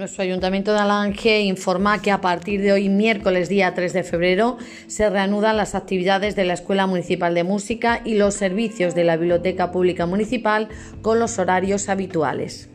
Nuestro Ayuntamiento de Alange informa que a partir de hoy, miércoles día 3 de febrero, se reanudan las actividades de la Escuela Municipal de Música y los servicios de la Biblioteca Pública Municipal con los horarios habituales.